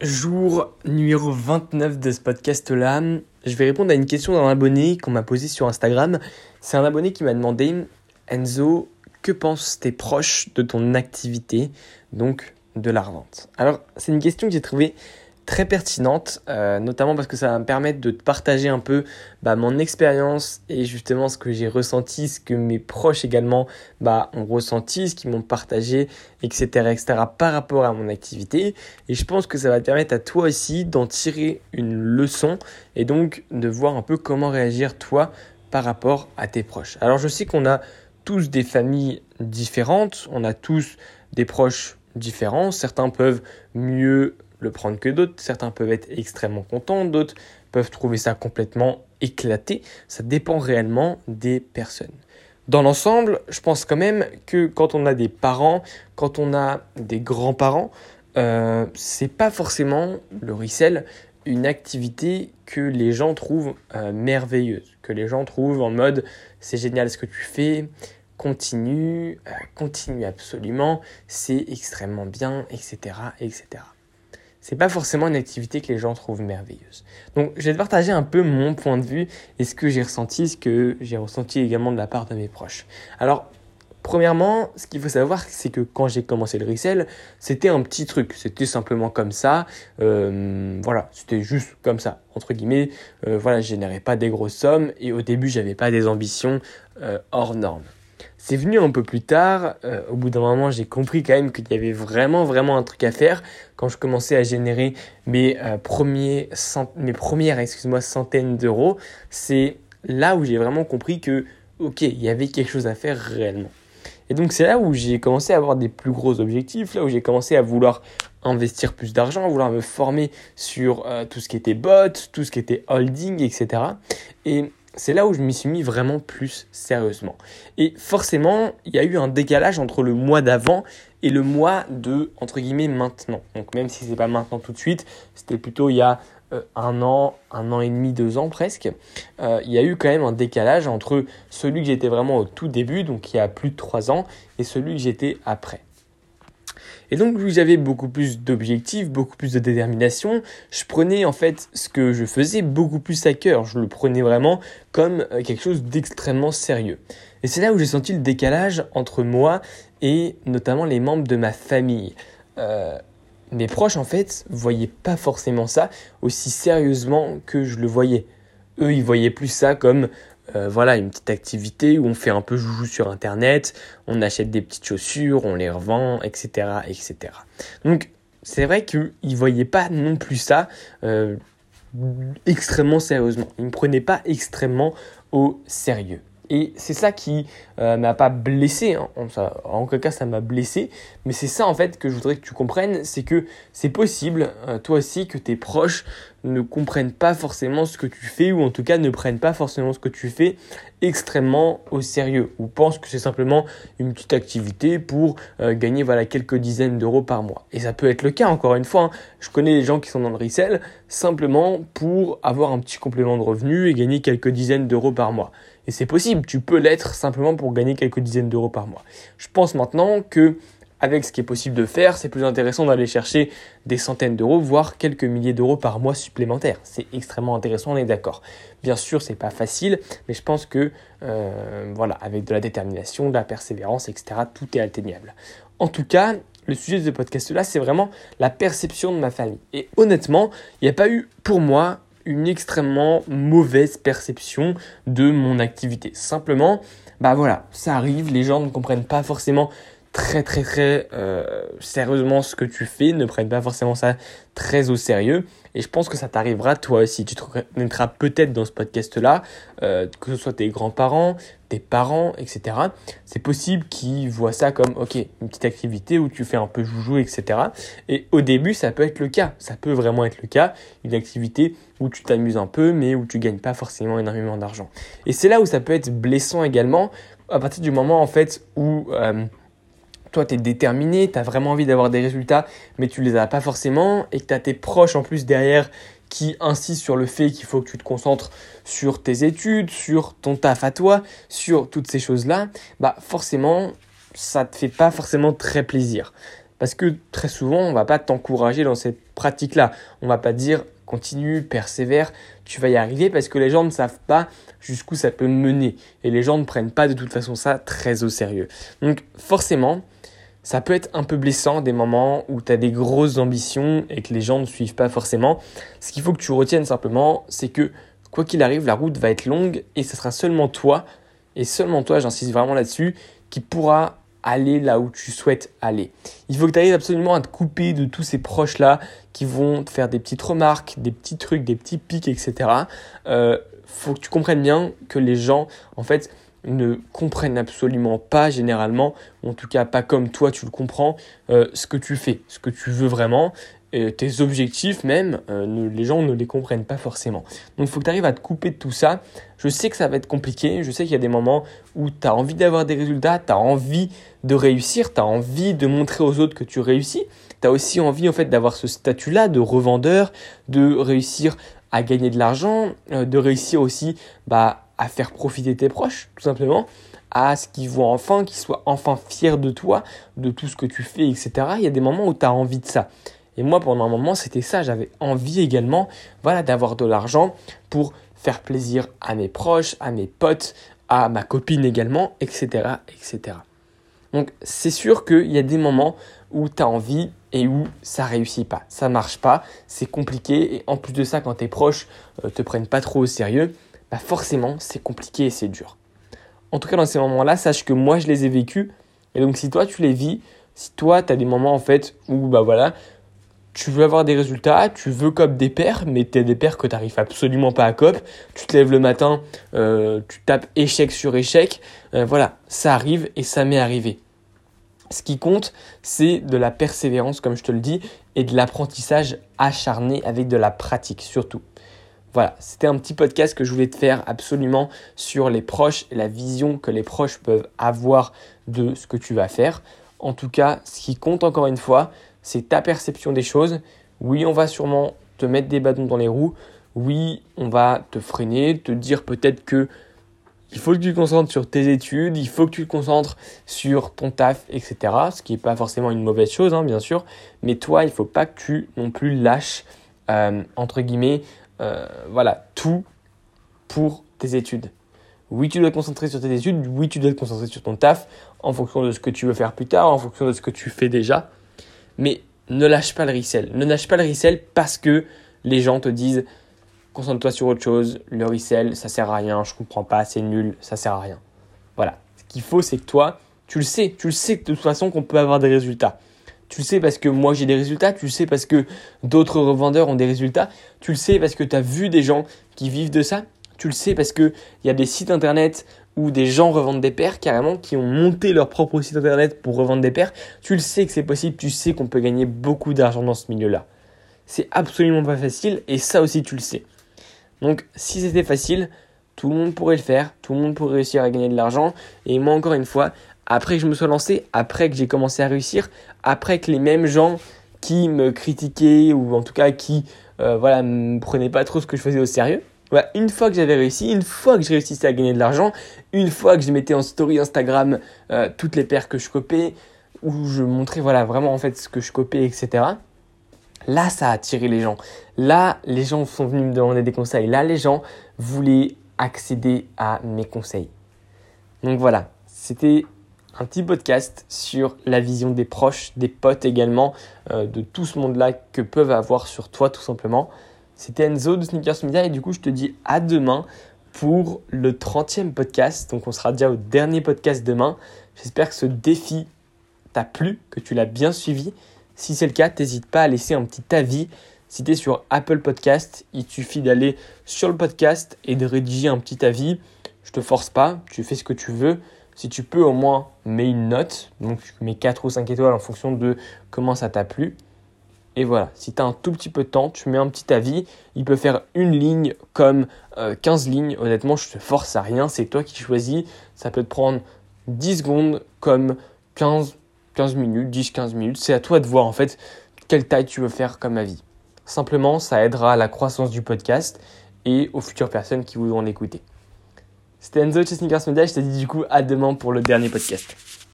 Jour numéro 29 de ce podcast-là. Je vais répondre à une question d'un abonné qu'on m'a posée sur Instagram. C'est un abonné qui m'a demandé Enzo, que pensent tes proches de ton activité, donc de la revente? Alors, c'est une question que j'ai trouvée très pertinente, euh, notamment parce que ça va me permettre de partager un peu bah, mon expérience et justement ce que j'ai ressenti, ce que mes proches également bah, ont ressenti, ce qu'ils m'ont partagé, etc., etc., par rapport à mon activité. Et je pense que ça va te permettre à toi aussi d'en tirer une leçon et donc de voir un peu comment réagir toi par rapport à tes proches. Alors je sais qu'on a tous des familles différentes, on a tous des proches différents, certains peuvent mieux le prendre que d'autres. Certains peuvent être extrêmement contents, d'autres peuvent trouver ça complètement éclaté. Ça dépend réellement des personnes. Dans l'ensemble, je pense quand même que quand on a des parents, quand on a des grands-parents, euh, c'est pas forcément le resell une activité que les gens trouvent euh, merveilleuse, que les gens trouvent en mode c'est génial ce que tu fais, continue, euh, continue absolument, c'est extrêmement bien, etc., etc c'est pas forcément une activité que les gens trouvent merveilleuse. Donc, je vais te partager un peu mon point de vue et ce que j'ai ressenti, ce que j'ai ressenti également de la part de mes proches. Alors, premièrement, ce qu'il faut savoir, c'est que quand j'ai commencé le resell, c'était un petit truc. C'était simplement comme ça. Euh, voilà, c'était juste comme ça, entre guillemets. Euh, voilà, je générais pas des grosses sommes et au début, j'avais pas des ambitions euh, hors normes. C'est venu un peu plus tard. Euh, au bout d'un moment, j'ai compris quand même qu'il y avait vraiment, vraiment un truc à faire. Quand je commençais à générer mes, euh, premiers mes premières excuse-moi, centaines d'euros, c'est là où j'ai vraiment compris que, ok, il y avait quelque chose à faire réellement. Et donc c'est là où j'ai commencé à avoir des plus gros objectifs, là où j'ai commencé à vouloir investir plus d'argent, à vouloir me former sur euh, tout ce qui était bot, tout ce qui était holding, etc. Et c'est là où je m'y suis mis vraiment plus sérieusement. Et forcément, il y a eu un décalage entre le mois d'avant et le mois de, entre guillemets, maintenant. Donc même si ce n'est pas maintenant tout de suite, c'était plutôt il y a euh, un an, un an et demi, deux ans presque, euh, il y a eu quand même un décalage entre celui que j'étais vraiment au tout début, donc il y a plus de trois ans, et celui que j'étais après. Et donc, j'avais beaucoup plus d'objectifs, beaucoup plus de détermination, je prenais en fait ce que je faisais beaucoup plus à cœur. Je le prenais vraiment comme euh, quelque chose d'extrêmement sérieux. Et c'est là où j'ai senti le décalage entre moi et notamment les membres de ma famille. Euh, mes proches, en fait, voyaient pas forcément ça aussi sérieusement que je le voyais. Eux, ils voyaient plus ça comme euh, voilà, une petite activité où on fait un peu joujou sur Internet, on achète des petites chaussures, on les revend, etc. etc. Donc, c'est vrai qu'ils ne voyaient pas non plus ça euh, extrêmement sérieusement. Ils ne prenaient pas extrêmement au sérieux. Et c'est ça qui euh, m'a pas blessé, hein. en aucun cas ça m'a blessé, mais c'est ça en fait que je voudrais que tu comprennes, c'est que c'est possible, euh, toi aussi, que tes proches ne comprennent pas forcément ce que tu fais, ou en tout cas ne prennent pas forcément ce que tu fais extrêmement au sérieux, ou pensent que c'est simplement une petite activité pour euh, gagner voilà, quelques dizaines d'euros par mois. Et ça peut être le cas, encore une fois, hein. je connais des gens qui sont dans le resell simplement pour avoir un petit complément de revenu et gagner quelques dizaines d'euros par mois. Et c'est possible, tu peux l'être simplement pour gagner quelques dizaines d'euros par mois. Je pense maintenant que avec ce qui est possible de faire, c'est plus intéressant d'aller chercher des centaines d'euros, voire quelques milliers d'euros par mois supplémentaires. C'est extrêmement intéressant, on est d'accord. Bien sûr, c'est pas facile, mais je pense que euh, voilà, avec de la détermination, de la persévérance, etc., tout est atteignable. En tout cas, le sujet de ce podcast-là, c'est vraiment la perception de ma famille. Et honnêtement, il n'y a pas eu pour moi une extrêmement mauvaise perception de mon activité. Simplement, bah voilà, ça arrive, les gens ne comprennent pas forcément très très très euh, sérieusement ce que tu fais, ne prennent pas forcément ça très au sérieux. Et je pense que ça t'arrivera toi aussi. Tu te reconnaîtras peut-être dans ce podcast-là, euh, que ce soit tes grands-parents, tes parents, etc. C'est possible qu'ils voient ça comme, ok, une petite activité où tu fais un peu joujou, etc. Et au début, ça peut être le cas. Ça peut vraiment être le cas. Une activité où tu t'amuses un peu, mais où tu gagnes pas forcément énormément d'argent. Et c'est là où ça peut être blessant également, à partir du moment en fait où... Euh, toi, tu es déterminé, tu as vraiment envie d'avoir des résultats, mais tu les as pas forcément, et que tu as tes proches en plus derrière qui insistent sur le fait qu'il faut que tu te concentres sur tes études, sur ton taf à toi, sur toutes ces choses-là, bah forcément, ça te fait pas forcément très plaisir. Parce que très souvent, on va pas t'encourager dans cette pratique-là. On va pas dire continue, persévère, tu vas y arriver parce que les gens ne savent pas jusqu'où ça peut mener. Et les gens ne prennent pas de toute façon ça très au sérieux. Donc forcément, ça peut être un peu blessant des moments où tu as des grosses ambitions et que les gens ne suivent pas forcément. Ce qu'il faut que tu retiennes simplement, c'est que quoi qu'il arrive, la route va être longue et ce sera seulement toi, et seulement toi, j'insiste vraiment là-dessus, qui pourra aller là où tu souhaites aller. Il faut que tu arrives absolument à te couper de tous ces proches-là qui vont te faire des petites remarques, des petits trucs, des petits pics, etc. Euh, faut que tu comprennes bien que les gens, en fait, ne comprennent absolument pas généralement, ou en tout cas pas comme toi tu le comprends, euh, ce que tu fais, ce que tu veux vraiment, et tes objectifs même, euh, les gens ne les comprennent pas forcément. Donc il faut que tu arrives à te couper de tout ça. Je sais que ça va être compliqué, je sais qu'il y a des moments où tu as envie d'avoir des résultats, tu as envie de réussir, tu as envie de montrer aux autres que tu réussis, tu as aussi envie en fait d'avoir ce statut-là de revendeur, de réussir à gagner de l'argent, euh, de réussir aussi bah, à faire profiter tes proches, tout simplement, à ce qu'ils voient enfin, qu'ils soient enfin fiers de toi, de tout ce que tu fais, etc. Il y a des moments où tu as envie de ça. Et moi, pendant un moment, c'était ça. J'avais envie également voilà, d'avoir de l'argent pour faire plaisir à mes proches, à mes potes, à ma copine également, etc. etc. Donc, c'est sûr qu'il y a des moments où tu as envie et où ça réussit pas. Ça marche pas, c'est compliqué. Et en plus de ça, quand tes proches euh, te prennent pas trop au sérieux, bah forcément, c'est compliqué et c'est dur. En tout cas, dans ces moments-là, sache que moi, je les ai vécus. Et donc, si toi, tu les vis, si toi, tu as des moments, en fait, où, bah voilà, tu veux avoir des résultats, tu veux cop des pairs, mais tu as des pairs que tu n'arrives absolument pas à cop. Tu te lèves le matin, euh, tu tapes échec sur échec. Euh, voilà, ça arrive et ça m'est arrivé. Ce qui compte, c'est de la persévérance, comme je te le dis, et de l'apprentissage acharné avec de la pratique surtout. Voilà, c'était un petit podcast que je voulais te faire absolument sur les proches la vision que les proches peuvent avoir de ce que tu vas faire. En tout cas, ce qui compte encore une fois, c'est ta perception des choses. Oui, on va sûrement te mettre des bâtons dans les roues. Oui, on va te freiner, te dire peut-être que il faut que tu te concentres sur tes études, il faut que tu te concentres sur ton taf, etc. Ce qui n'est pas forcément une mauvaise chose, hein, bien sûr. Mais toi, il ne faut pas que tu non plus lâches, euh, entre guillemets, euh, voilà, tout pour tes études. Oui, tu dois te concentrer sur tes études, oui, tu dois te concentrer sur ton taf en fonction de ce que tu veux faire plus tard, en fonction de ce que tu fais déjà. Mais ne lâche pas le resell. Ne lâche pas le resell parce que les gens te disent concentre-toi sur autre chose, le resell, ça sert à rien, je comprends pas, c'est nul, ça sert à rien. Voilà. Ce qu'il faut, c'est que toi, tu le sais, tu le sais de toute façon qu'on peut avoir des résultats. Tu le sais parce que moi j'ai des résultats, tu le sais parce que d'autres revendeurs ont des résultats, tu le sais parce que tu as vu des gens qui vivent de ça, tu le sais parce qu'il y a des sites internet où des gens revendent des paires carrément, qui ont monté leur propre site internet pour revendre des paires. Tu le sais que c'est possible, tu sais qu'on peut gagner beaucoup d'argent dans ce milieu-là. C'est absolument pas facile et ça aussi tu le sais. Donc si c'était facile, tout le monde pourrait le faire, tout le monde pourrait réussir à gagner de l'argent. Et moi encore une fois, après que je me sois lancé, après que j'ai commencé à réussir, après que les mêmes gens qui me critiquaient ou en tout cas qui euh, voilà me prenaient pas trop ce que je faisais au sérieux, une fois que j'avais réussi, une fois que je réussissais à gagner de l'argent, une fois que je mettais en story Instagram euh, toutes les paires que je copais, où je montrais voilà vraiment en fait ce que je copais, etc. Là, ça a attiré les gens. Là, les gens sont venus me demander des conseils. Là, les gens voulaient accéder à mes conseils. Donc voilà, c'était un petit podcast sur la vision des proches, des potes également, euh, de tout ce monde-là que peuvent avoir sur toi tout simplement. C'était Enzo de Sneakers Media et du coup je te dis à demain pour le 30e podcast. Donc on sera déjà au dernier podcast demain. J'espère que ce défi t'a plu, que tu l'as bien suivi. Si c'est le cas, n'hésite pas à laisser un petit avis. Si tu sur Apple Podcast, il suffit d'aller sur le podcast et de rédiger un petit avis. Je te force pas, tu fais ce que tu veux. Si tu peux, au moins, mets une note. Donc, mets 4 ou 5 étoiles en fonction de comment ça t'a plu. Et voilà, si tu un tout petit peu de temps, tu mets un petit avis. Il peut faire une ligne comme 15 euh, lignes. Honnêtement, je te force à rien. C'est toi qui choisis. Ça peut te prendre 10 secondes comme 15, 15 minutes, 10-15 minutes. C'est à toi de voir en fait quelle taille tu veux faire comme avis. Simplement, ça aidera à la croissance du podcast et aux futures personnes qui voudront l'écouter. C'était Enzo Media. Je te dis du coup à demain pour le dernier podcast.